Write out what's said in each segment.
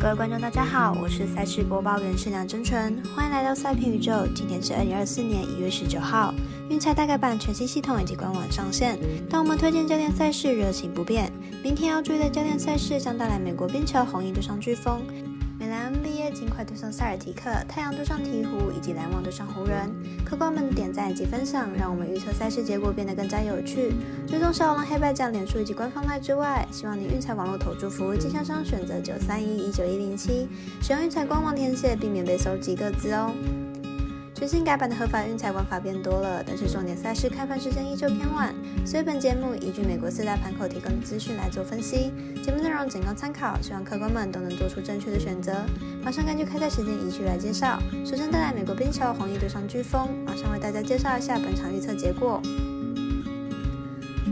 各位观众，大家好，我是赛事播报员盛梁真纯，欢迎来到赛评宇宙。今天是二零二四年一月十九号，运彩大改版全新系统以及官网上线，但我们推荐教练赛事热情不变。明天要注意的教练赛事将带来美国冰球红衣对上飓风。NBA 尽快对上塞尔提克，太阳对上鹈鹕，以及篮网对上湖人。客官们的点赞及分享，让我们预测赛事结果变得更加有趣。追踪小王黑白将脸书以及官方赖之外，希望你运彩网络投注服务经销商选择九三一一九一零七，使用运彩官网填写，避免被搜集各自哦。全新改版的合法运彩玩法变多了，但是重点赛事开盘时间依旧偏晚，所以本节目依据美国四大盘口提供的资讯来做分析，节目内容仅供参考，希望客官们都能做出正确的选择。马上根据开赛时间依据来介绍，首先带来美国冰球红衣对上飓风，马上为大家介绍一下本场预测结果。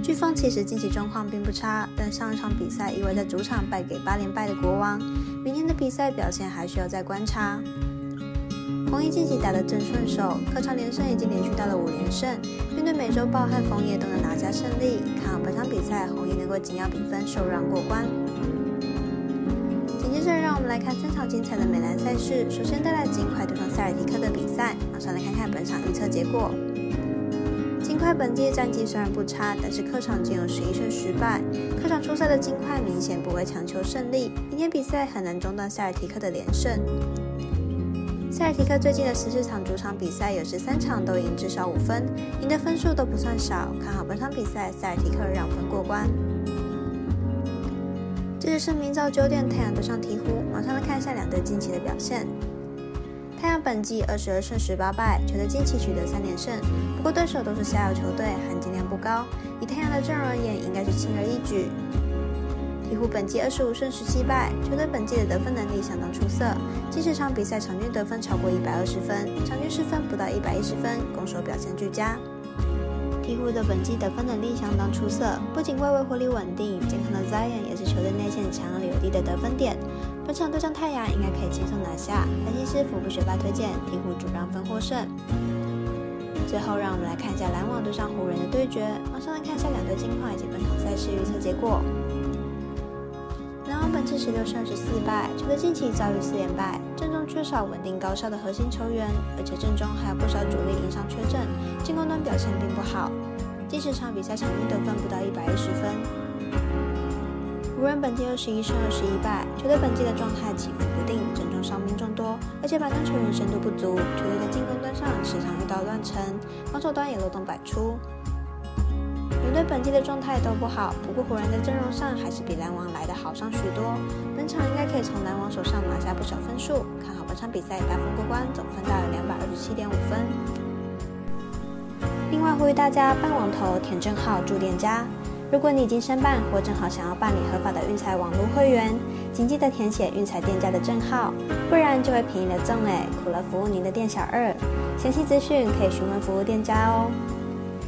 飓风其实近期状况并不差，但上一场比赛意外在主场败给八连败的国王，明天的比赛表现还需要再观察。红衣近期打得正顺手，客场连胜已经连续到了五连胜。面对美洲豹和枫叶都能拿下胜利，看好本场比赛红衣能够紧要比分受让过关。紧接着，让我们来看三场精彩的美篮赛事。首先带来金块对上塞尔提克的比赛，马上来看看本场预测结果。金块本季战绩虽然不差，但是客场仅有十一胜十败，客场出赛的金块明显不会强求胜利，明天比赛很难中断塞尔提克的连胜。塞尔提克最近的十四场主场比赛有十三场都赢至少五分，赢的分数都不算少。看好本场比赛塞尔提克让分过关。接着是明早九点太阳对上鹈鹕，马上来看一下两队近期的表现。太阳本季二十二胜十八败，球队近期取得三连胜，不过对手都是下游球队，含金量不高。以太阳的阵容而言，应该是轻而易举。鹈鹕本季二十五胜十七败，球队本季的得分能力相当出色，近十场比赛场均得分超过一百二十分，场均失分不到一百一十分，攻守表现俱佳。鹈鹕的本季得分能力相当出色，不仅外围火力稳定，健康的 Zion 也是球队内线强而有力的得分点。本场对上太阳应该可以轻松拿下。分析师福布学霸推荐鹈鹕主让分获胜。最后让我们来看一下篮网对上湖人的对决，马上来看一下两队近况以及本场赛事预测结果。篮网本季十六胜十四败，球队近期遭遇四连败，阵中缺少稳定高效的核心球员，而且阵中还有不少主力因伤缺阵，进攻端表现并不好。近十场比赛场均得分不到一百一十分。湖人本季二十一胜二十一败，球队本季的状态起伏不定，阵中伤兵众多，而且板凳球员深度不足，球队在进攻端上时常遇到乱成，防守端也漏洞百出。两队本季的状态都不好，不过湖人的阵容上还是比篮网来的好上许多。本场应该可以从篮网手上拿下不少分数，看好本场比赛大分过关，总分大约两百二十七点五分。另外呼吁大家办网投填证号住店家，如果你已经申办或正好想要办理合法的运彩网络会员，请记得填写运彩店家的证号，不然就会便宜了赠哎，苦了服务您的店小二。详细资讯可以询问服务店家哦。